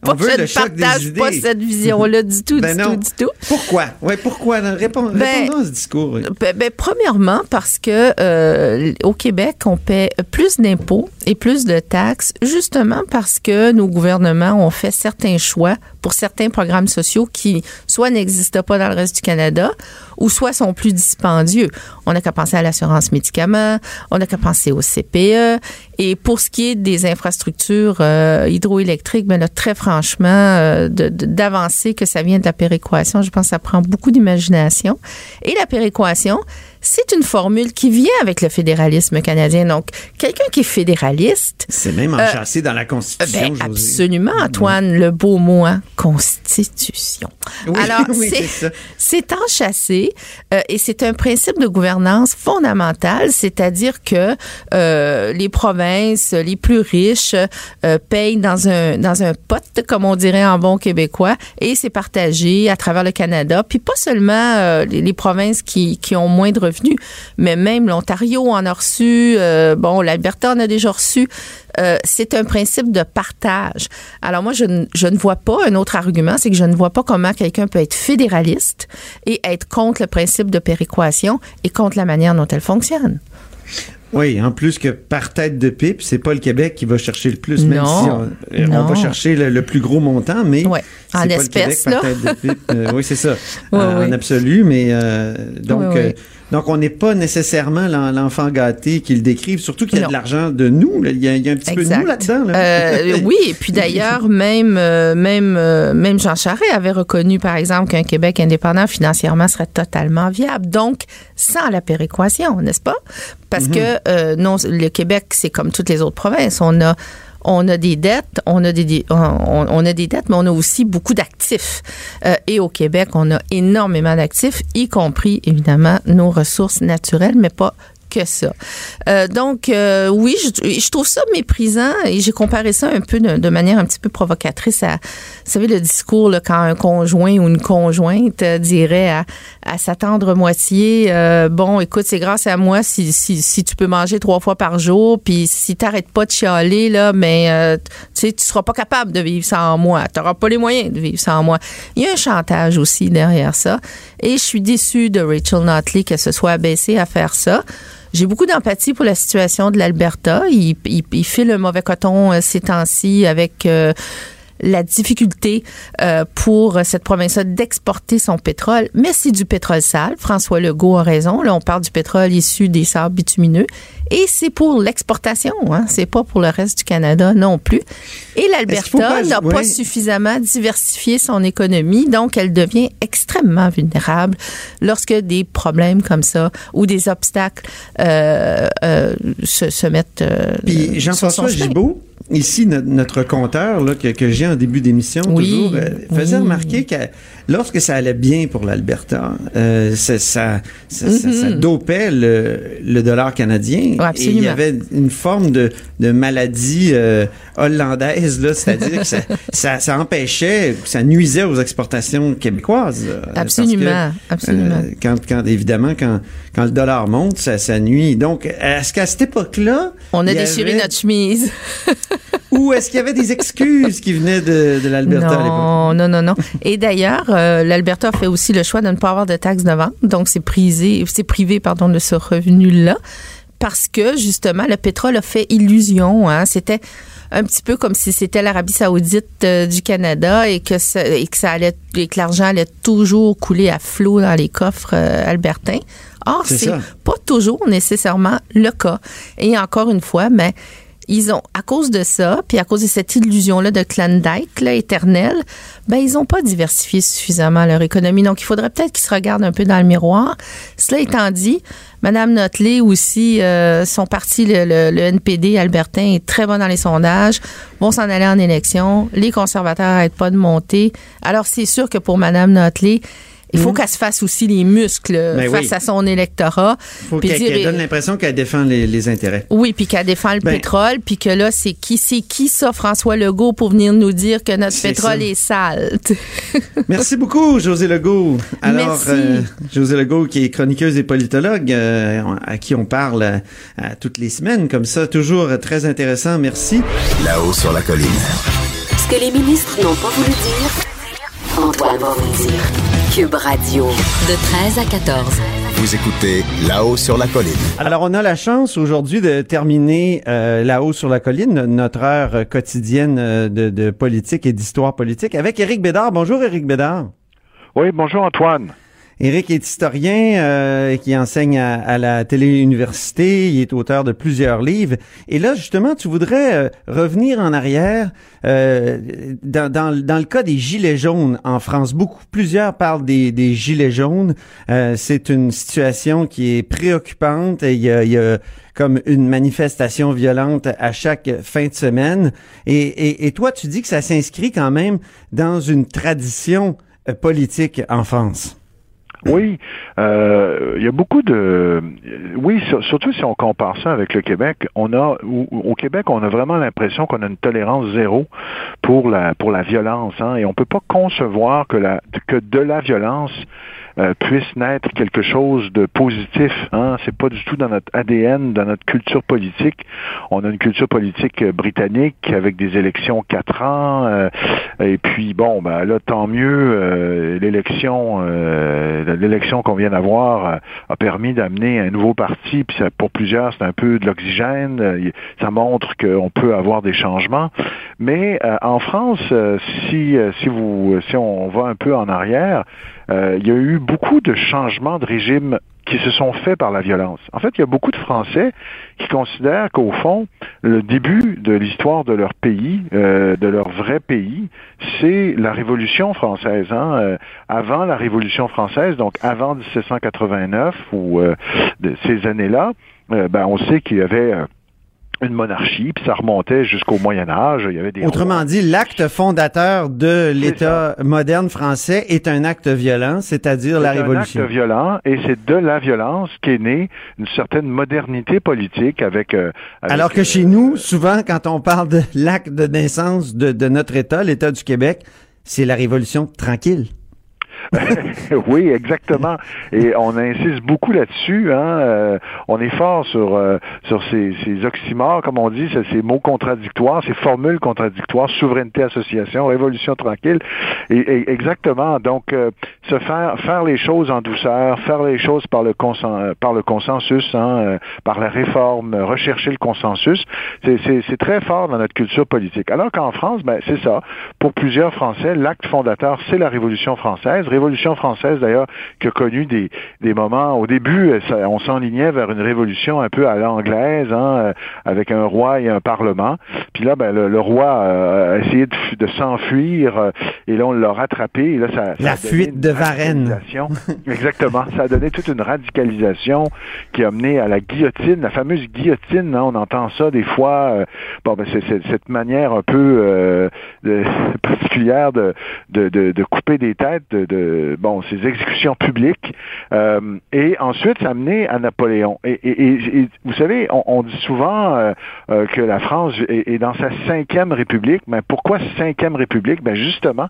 on veut le choc des idées. pas cette vision-là du tout, ben du tout, du tout. Pourquoi? Ouais, pourquoi? Réponds, ben, répondons à ce discours. Ben, ben, premièrement, parce que euh, au Québec, on paie plus d'impôts et plus de taxes, justement parce que nos gouvernements ont fait certains choix pour certains programmes sociaux qui soit n'existent pas dans le reste du Canada ou soit sont plus dispendieux. On n'a qu'à penser à l'assurance médicaments, on n'a qu'à penser au CPE. Et pour ce qui est des infrastructures euh, hydroélectriques, ben là, très franchement, euh, d'avancer que ça vient de la péréquation, je pense que ça prend beaucoup d'imagination. Et la péréquation, c'est une formule qui vient avec le fédéralisme canadien. Donc, quelqu'un qui est fédéraliste. C'est même enchâssé dans la Constitution. Ben, absolument, Antoine, le beau mot, hein, Constitution. Alors, c'est enchâssé euh, et c'est un principe de gouvernance fondamental, c'est-à-dire que euh, les provinces les plus riches euh, payent dans un, dans un pot, comme on dirait en bon québécois, et c'est partagé à travers le Canada. Puis pas seulement les, les, provinces qui, qui ont moins de revenus, mais même l'Ontario en a reçu, euh, bon, l'Alberta en a déjà reçu. Euh, c'est un principe de partage. Alors moi, je, ne vois pas un autre argument, c'est que je ne vois pas comment quelqu'un peut être fédéraliste et être contre le principe de péréquation et contre la manière dont elle fonctionne. Oui, en plus que par tête de pipe, c'est pas le Québec qui va chercher le plus, même si on, va chercher le, plus gros montant, mais ouais. en espèces, là. Tête de pipe. Euh, oui, c'est ça, en absolu, mais donc donc, on n'est pas nécessairement l'enfant gâté qu'ils décrivent, surtout qu'il y a de l'argent de nous. Il, y a, un petit peu de nous là-dedans. Euh, oui, et puis d'ailleurs, même, euh, même, euh, même Jean Charest avait reconnu, par exemple, qu'un Québec indépendant financièrement serait totalement viable. Donc, sans la péréquation, n'est-ce pas? Parce mm-hmm. que non, le Québec, c'est comme toutes les autres provinces. On a on a des dettes, on a des, on, a des dettes, mais on a aussi beaucoup d'actifs. Euh, et au Québec, on a énormément d'actifs, y compris évidemment nos ressources naturelles, mais pas que ça. Euh, donc, euh, oui, je, trouve ça méprisant et j'ai comparé ça un peu de, manière un petit peu provocatrice à, vous savez, le discours quand un conjoint ou une conjointe dirait à, à sa tendre moitié, euh, bon, écoute, c'est grâce à moi si, si, si, tu peux manger trois fois par jour, puis si t'arrêtes pas de chialer, là, mais tu sais, tu seras pas capable de vivre sans moi. Tu n'auras pas les moyens de vivre sans moi. Il y a un chantage aussi derrière ça. Et je suis déçue de Rachel Notley que ce soit abaissé à faire ça. J'ai beaucoup d'empathie pour la situation de l'Alberta. Il, il, il, fait le mauvais coton euh, ces temps-ci avec euh, la difficulté euh, pour cette province-là d'exporter son pétrole, mais c'est du pétrole sale. François Legault a raison. Là, on parle du pétrole issu des sables bitumineux. Et c'est pour l'exportation, hein? c'est pas pour le reste du Canada non plus. Et l'Alberta n'a pas suffisamment diversifié son économie, donc elle devient extrêmement vulnérable lorsque des problèmes comme ça ou des obstacles euh, euh, se, se, mettent. Puis Jean-François Gibault, Ici, notre, compteur là, que, j'ai en début d'émission toujours euh, faisait remarquer que lorsque ça allait bien pour l'Alberta, euh, ça, ça, ça, mm-hmm. dopait le, dollar canadien. et il y avait une forme de, de maladie euh, hollandaise, là, c'est-à-dire que ça, ça, empêchait, ça nuisait aux exportations québécoises. absolument, absolument. quand, quand, évidemment, quand, quand le dollar monte, ça, ça nuit. Donc, est-ce qu'à cette époque-là... On a déchiré notre chemise. Ou est-ce qu'il y avait des excuses qui venaient de, de l'Alberta à l'époque? Non, non, non, non. Et d'ailleurs, euh, l'Alberta fait aussi le choix de ne pas avoir de taxes de vente. Donc, c'est privé, c'est privé, pardon, de ce revenu-là. Parce que, justement, le pétrole a fait illusion. Hein. C'était un petit peu comme si c'était l'Arabie Saoudite euh, du Canada et que ça, et que ça allait et que l'argent allait toujours couler à flot dans les coffres euh, albertains. Or, c'est pas toujours nécessairement le cas. Et encore une fois, mais ils ont, à cause de ça, puis à cause de cette illusion-là de Klondike, là, éternelle, ben, ils n'ont pas diversifié suffisamment leur économie. Donc, il faudrait peut-être qu'ils se regardent un peu dans le miroir. Cela étant dit, Madame Notley aussi, euh, son parti, le, le, NPD albertain, est très bon dans les sondages, vont s'en aller en élection. Les conservateurs n'arrêtent pas de monter. Alors, c'est sûr que pour Madame Notley, il faut mhm. qu'elle se fasse aussi les muscles ben face à son électorat. Il faut qu'elle donne l'impression qu'elle défend les, intérêts. Oui, puis qu'elle défend le ben pétrole, puis que là, c'est qui, c'est qui ça, François Legault, pour venir nous dire que notre pétrole est sale? Merci beaucoup, José Legault. Alors, euh, José Legault, qui est chroniqueuse et politologue, euh, à qui on parle euh, toutes les semaines, comme ça, toujours très intéressant. Merci. Là-haut sur la colline. Ce que les ministres n'ont pas voulu dire, Antoine va vous dire. Cube Radio, de 13 à 14. Vous écoutez là-haut sur la colline. Alors, on a la chance aujourd'hui de terminer euh, là-haut sur la colline, notre heure quotidienne euh, de, de politique et d'histoire politique, avec Éric Bédard. Bonjour, Éric Bédard. Oui, bonjour, Antoine. Éric est historien euh, qui enseigne à, la télé-université. Il est auteur de plusieurs livres. Et là, justement, tu voudrais euh, revenir en arrière euh, dans, dans, dans, le cas des gilets jaunes en France. Beaucoup, plusieurs parlent des, des gilets jaunes. Euh, c'est une situation qui est préoccupante. Il y a, il y a comme une manifestation violente à chaque fin de semaine. Et, et, et toi, tu dis que ça s'inscrit quand même dans une tradition politique en France. Oui, euh, il y a beaucoup de... Oui, surtout si on compare ça avec le Québec, on a au Québec, on a vraiment l'impression qu'on a une tolérance zéro pour la pour la violence, hein, et on peut pas concevoir que la que de la violence euh, puisse naître quelque chose de positif. Hein? C'est pas du tout dans notre ADN, dans notre culture politique. On a une culture politique euh, britannique avec des élections quatre ans. Euh, et puis bon, ben là, tant mieux. l'élection, l'élection qu'on vient d'avoir a permis d'amener un nouveau parti. Puis pour plusieurs, c'est un peu de l'oxygène. ça montre qu'on peut avoir des changements. Mais en France, si si vous si on va un peu en arrière, euh, il y a eu beaucoup de changements de régime qui se sont faits par la violence. En fait, il y a beaucoup de Français qui considèrent qu'au fond, le début de l'histoire de leur pays, euh, de leur vrai pays, c'est la Révolution française. Hein? Euh, avant la Révolution française, donc avant 1789 ou de ces années-là, ben, on sait qu'il y avait une monarchie, puis ça remontait jusqu'au Moyen Âge. Il y avait des Autrement dit, l'acte fondateur de l'État moderne français est un acte violent, c'est-à-dire la Révolution. C'est un acte violent, et c'est de la violence qu'est née une certaine modernité politique avec... Euh, Alors que chez nous, souvent, quand on parle de l'acte de naissance de, de notre État, l'État du Québec, c'est la Révolution tranquille. oui, exactement. Et on insiste beaucoup là-dessus. Hein. Euh, on est fort sur euh, sur ces, ces oxymores, comme on dit, ces mots contradictoires, ces formules contradictoires, souveraineté, association, révolution tranquille. Et, exactement. Donc, euh, se faire faire les choses en douceur, faire les choses par le par le consensus, hein, par la réforme, rechercher le consensus, c'est très fort dans notre culture politique. Alors qu'en France, ben c'est ça. Pour plusieurs Français, l'acte fondateur, c'est la Révolution française Révolution française, d'ailleurs, qui a connu des, des moments, au début, euh, on s'enlignait vers une révolution un peu à l'anglaise, hein, euh, avec un roi et un parlement. Puis là, ben, le, roi euh, a essayé de, s'enfuir, et là, on l'a rattrapé. Et là, ça, La fuite de Varennes. Exactement. Ça a donné toute une radicalisation qui a mené à la guillotine, la fameuse guillotine. Hein, on entend ça des fois. bon, ben, c'est cette manière un peu particulière de, de, de, couper des têtes, de bon ces exécutions publiques. Euh, et ensuite, ça a mené à Napoléon. Et, vous savez, on, dit souvent euh, euh, que la France est, dans sa cinquième République. Mais pourquoi cinquième République? Ben justement,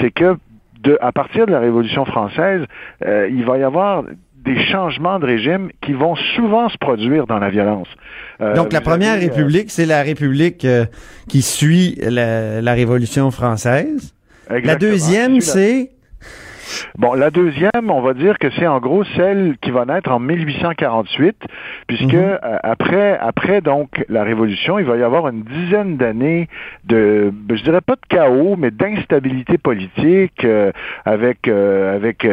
c'est que de, à partir de la Révolution française, il va y avoir des changements de régime qui vont souvent se produire dans la violence. Donc la première République, c'est la République qui suit la, Révolution française. La deuxième, c'est Bon, la deuxième, on va dire que c'est en gros celle qui va naître en 1848, puisque euh, après, après donc la Révolution, il va y avoir une dizaine d'années de, ben, je dirais pas de chaos, mais d'instabilité politique, euh, avec euh, avec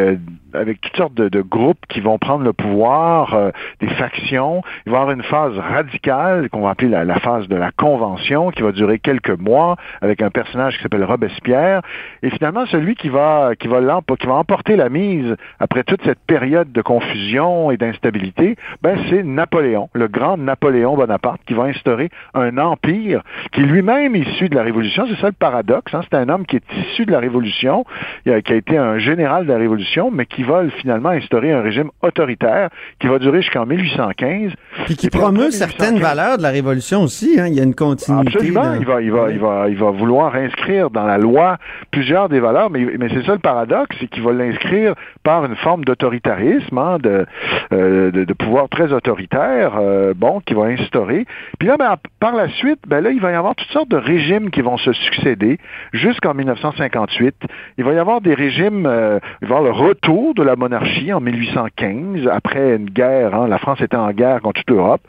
avec toutes sortes de, groupes qui vont prendre le pouvoir, des factions. Il va y avoir une phase radicale qu'on va appeler la, la, phase de la convention, qui va durer quelques mois, avec un personnage qui s'appelle Robespierre. Et finalement, celui qui va qui va qui va emporter la mise après toute cette période de confusion et d'instabilité, ben c'est Napoléon, le grand Napoléon Bonaparte, qui va instaurer un empire qui lui-même issu de la Révolution. C'est ça le paradoxe. Hein? C'est un homme qui est issu de la Révolution, qui a été un général de la Révolution, mais qui va finalement instaurer un régime autoritaire qui va durer jusqu'en 1815. Puis qui promeut certaines valeurs de la Révolution aussi. Hein? Il y a une continuité. Absolument. Il, va, il, va, il, va, il va vouloir inscrire dans la loi plusieurs des valeurs, mais, mais c'est ça le paradoxe, c'est qu'il va l'inscrire par une forme d'autoritarisme, hein, de, euh, de, de, pouvoir très autoritaire, euh, bon, qui va instaurer. Puis là, ben, par la suite, ben là, il va y avoir toutes sortes de régimes qui vont se succéder jusqu'en 1958. Il va y avoir des régimes, euh, il va y avoir le retour de la monarchie en 1815, après une guerre, hein, la France était en guerre contre toute l'Europe.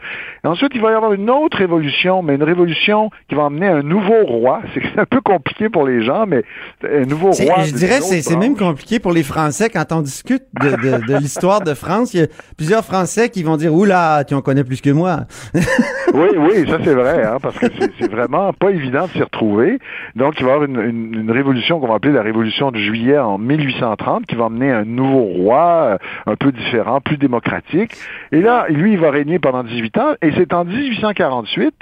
Ensuite, il va y avoir une autre révolution, mais une révolution qui va emmener un nouveau roi. C'est un peu compliqué pour les gens, mais un nouveau roi. Je dirais c'est même compliqué pour les Français quand on discute de, de, l'histoire de France. Il y a plusieurs Français qui vont dire oula, tu en connais plus que moi. oui, oui, ça c'est vrai, hein, parce que c'est vraiment pas évident de s'y retrouver. Donc il va y avoir une, une, révolution qu'on va appeler la révolution de juillet en 1830, qui va emmener un nouveau roi, un peu différent, plus démocratique. Et là, lui, il va régner pendant 18 ans. Et c'est en 1848,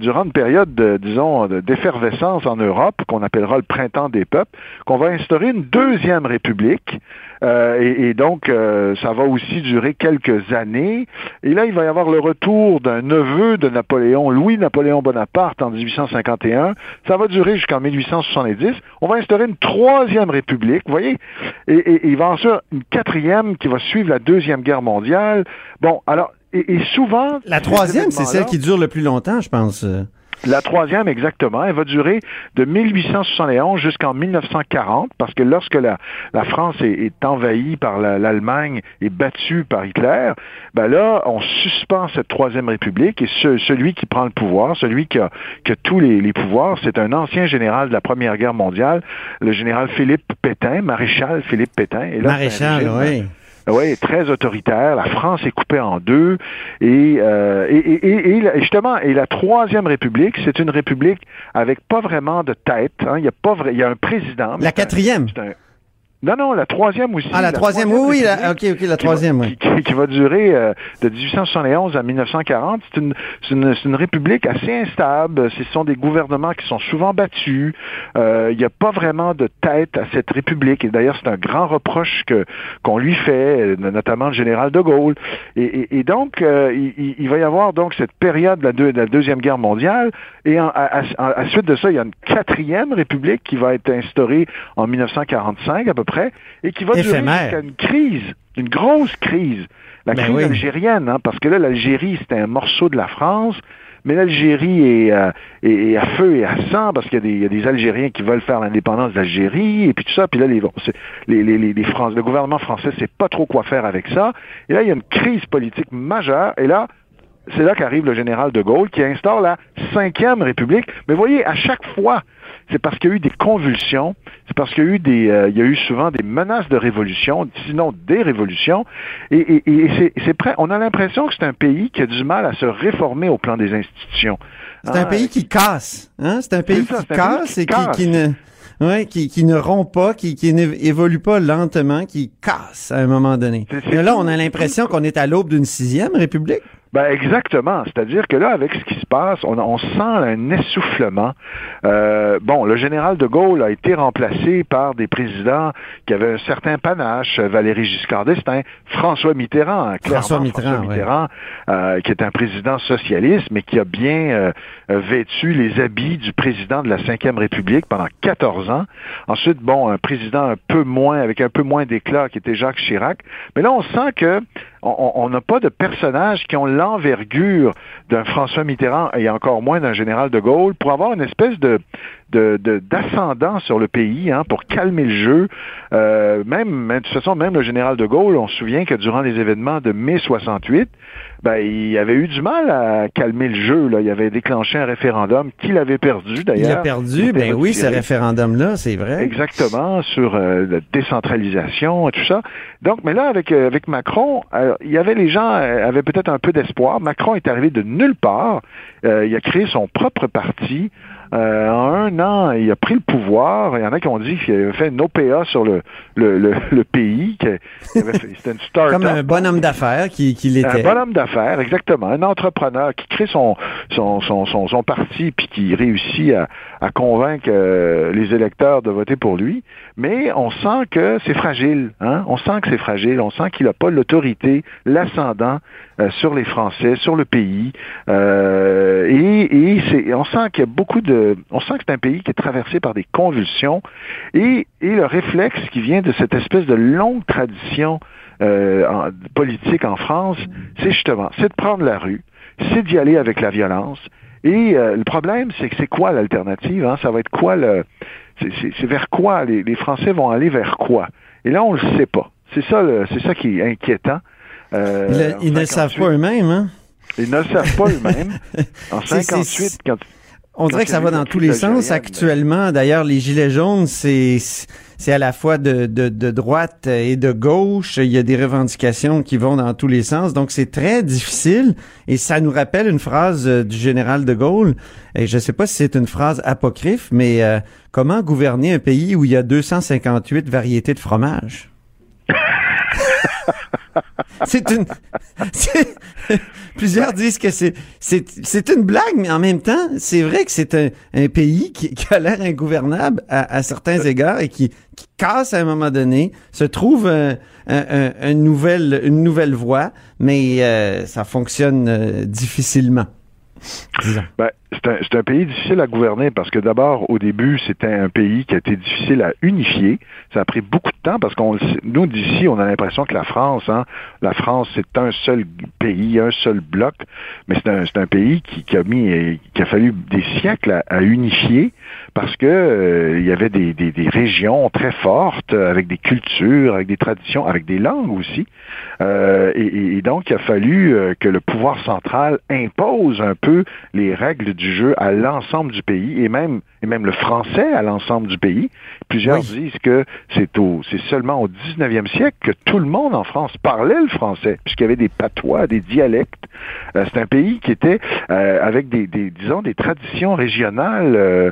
durant une période, de, disons, d'effervescence en Europe, qu'on appellera le printemps des peuples, qu'on va instaurer une deuxième république. Et, donc, ça va aussi durer quelques années. Et là, il va y avoir le retour d'un neveu de Napoléon, Louis-Napoléon Bonaparte, en 1851. Ça va durer jusqu'en 1870. On va instaurer une troisième république, vous voyez, et, il va en faire une quatrième qui va suivre la deuxième guerre mondiale. Bon, alors, et, et souvent... La troisième, c'est celle qui dure le plus longtemps, je pense. La troisième, exactement, elle va durer de 1871 jusqu'en 1940, parce que lorsque la, la France est, envahie par l'Allemagne et battue par Hitler, ben là, on suspend cette troisième république et celui qui prend le pouvoir, celui qui a, qui a tous les, les pouvoirs, c'est un ancien général de la Première Guerre mondiale, le général Philippe Pétain, maréchal Philippe Pétain. Et là, maréchal, oui oui, très autoritaire. La France est coupée en deux. Et, euh, et, et, et, justement, et la troisième République, c'est une république avec pas vraiment de tête. Hein. Il y a pas vrai, il y a un président. La quatrième. Non, non, la troisième aussi. Ah, la, troisième, oui, oui, ok, ok, la troisième, oui. Qui, va durer euh, de 1871 à 1940. C'est une, une, une, république assez instable. Ce sont des gouvernements qui sont souvent battus. Euh, il n'y a pas vraiment de tête à cette république. Et d'ailleurs, c'est un grand reproche que qu'on lui fait, notamment le général de Gaulle. Et, et, donc, euh, il, il, va y avoir donc cette période de la, de la deuxième guerre mondiale. Et à, à, à, suite de ça, il y a une quatrième république qui va être instaurée en 1945 à peu près et qui va durer jusqu'à une crise, une grosse crise. La ben crise algérienne, hein, parce que là, l'Algérie, c'était un morceau de la France, mais l'Algérie euh, est, à feu et à sang parce qu'il y, a des Algériens qui veulent faire l'indépendance d'Algérie et puis tout ça. Puis là, les, les, les, les le gouvernement français sait pas trop quoi faire avec ça. Et là, il y a une crise politique majeure. Et là, c'est là qu'arrive le général de Gaulle qui instaure la cinquième République. Mais voyez, à chaque fois, c'est parce qu'il y a eu des convulsions, c'est parce qu'il y a eu des, euh, il y a eu souvent des menaces de révolution, sinon des révolutions, et, c'est prêt. On a l'impression que c'est un pays qui a du mal à se réformer au plan des institutions. C'est un ah, pays qui casse, hein? C'est un pays qui casse et qui, ne Ouais, qui, qui ne rompt pas, qui, qui n'évolue pas lentement, qui casse à un moment donné. Mais là, on a l'impression qu'on est à l'aube d'une sixième république. Ben exactement. C'est-à-dire que là, avec ce qui se passe, on, on sent un essoufflement. Euh, bon, le général de Gaulle a été remplacé par des présidents qui avaient un certain panache. Valéry Giscard d'Estaing, François Mitterrand, François Mitterrand, Mitterrand euh, qui est un président socialiste, mais qui a bien euh, vêtu les habits du président de la Ve République pendant 14 ans. Ensuite, bon, un président un peu moins, avec un peu moins d'éclat, qui était Jacques Chirac. Mais là, on sent que on n'a pas de personnages qui ont l'envergure d'un François Mitterrand et encore moins d'un général de Gaulle pour avoir une espèce de d'ascendant de, sur le pays hein, pour calmer le jeu. Euh, même, de toute façon, même le général de Gaulle, on se souvient que durant les événements de mai 68, ben, il avait eu du mal à calmer le jeu. Là. Il avait déclenché un référendum qu'il avait perdu d'ailleurs. Il a perdu, ben oui, ce référendum-là, c'est vrai. Exactement, sur euh, la décentralisation et tout ça. Donc, mais là, avec, euh, avec Macron, il y avait les gens avaient peut-être un peu d'espoir. Macron est arrivé de nulle part. il a créé son propre parti. Euh, en un an, il a pris le pouvoir. Il y en a qui ont dit qu'il avait fait une OPA sur le, le, le, pays. C'était une start Comme un bonhomme d'affaires qui, qui l'était. Un bonhomme d'affaires, exactement. Un entrepreneur qui crée son, son, son, son, parti puis qui réussit à, à convaincre euh, les électeurs de voter pour lui. Mais on sent que c'est fragile. Hein? On sent que c'est fragile. On sent qu'il n'a pas l'autorité, l'ascendant euh, sur les Français, sur le pays. Euh, et, et c'est, on sent qu'il y a beaucoup de, on sent que c'est un pays qui est traversé par des convulsions et, et le réflexe qui vient de cette espèce de longue tradition euh, en, politique en France, c'est justement, c'est de prendre la rue, c'est d'y aller avec la violence. Et euh, le problème, c'est que c'est quoi l'alternative hein? Ça va être quoi le, c'est, vers quoi les, les Français vont aller vers quoi? Et là, on le sait pas. C'est ça, c'est ça qui est inquiétant. Euh, ils, ne savent pas eux-mêmes, hein? Ils ne savent pas eux-mêmes. En 58, quand... On dirait que ça va dans tous les sens actuellement. D'ailleurs, les gilets jaunes, c'est c'est à la fois de, de, de, droite et de gauche. Il y a des revendications qui vont dans tous les sens. Donc, c'est très difficile. Et ça nous rappelle une phrase euh, du général de Gaulle. Et je ne sais pas si c'est une phrase apocryphe, mais euh, comment gouverner un pays où il y a 258 variétés de fromage? c'est une. Plusieurs disent que c'est c'est une blague, mais en même temps, c'est vrai que c'est un, pays qui, a l'air ingouvernable à, certains égards et qui, casse à un moment donné, se trouve un, une nouvelle une nouvelle voie, mais euh, ça fonctionne euh, difficilement. Ben, c'est un, pays difficile à gouverner parce que d'abord, au début, c'était un pays qui a été difficile à unifier. Ça a pris beaucoup de temps parce qu'on nous d'ici, on a l'impression que la France, hein, la France, c'est un seul pays, un seul bloc, mais c'est un, un, pays qui, a mis, qui a fallu des siècles à, unifier parce que euh, il y avait des, régions très fortes avec des cultures, avec des traditions, avec des langues aussi, euh, et, et, donc il a fallu euh, que le pouvoir central impose un peu les règles du jeu à l'ensemble du pays et même et même le français à l'ensemble du pays. Plusieurs disent que c'est au c'est seulement au 19e siècle que tout le monde en France parlait le français puisqu'il y avait des patois, des dialectes. Euh, c'est un pays qui était euh, avec des, des, disons des traditions régionales euh,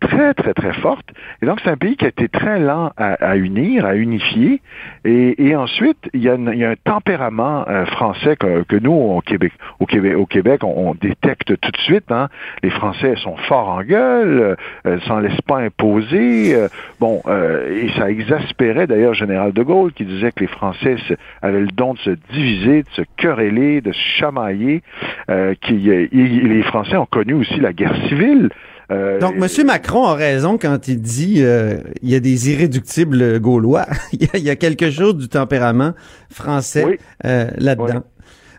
très très très fortes et donc c'est un pays qui a été très lent à, à unir, à unifier et, et ensuite il y a, il y a un tempérament français que, que, nous au Québec au Québec au Québec on, on détecte tout de suite hein, les Français sont forts en gueule, euh, s'en laissent pas imposer. Euh, bon, euh, et ça exaspérait d'ailleurs Général de Gaulle qui disait que les Français avaient le don de se diviser, de se quereller, de se chamailler. qui, les Français ont connu aussi la guerre civile. Donc, M. Macron a raison quand il dit il y a des irréductibles gaulois. il, y a, quelque chose du tempérament français là-dedans.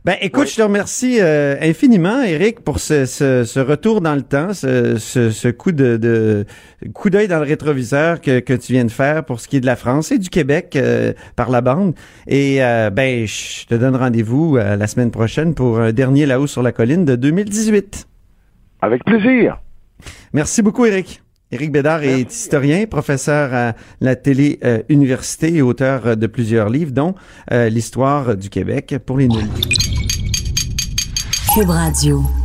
Ben, écoute, je te remercie euh, infiniment, Eric, pour ce, ce, retour dans le temps, ce, ce, coup de, de coup d'œil dans le rétroviseur que, que tu viens de faire pour ce qui est de la France et du Québec euh, par la bande. Et euh, ben, je te donne rendez-vous la semaine prochaine pour un dernier là-haut sur la colline de 2018. Avec plaisir. Merci beaucoup, Eric. Éric Bédard est historien, professeur à la télé-université et auteur de plusieurs livres, dont L'histoire du Québec pour les nuls. Cube Radio.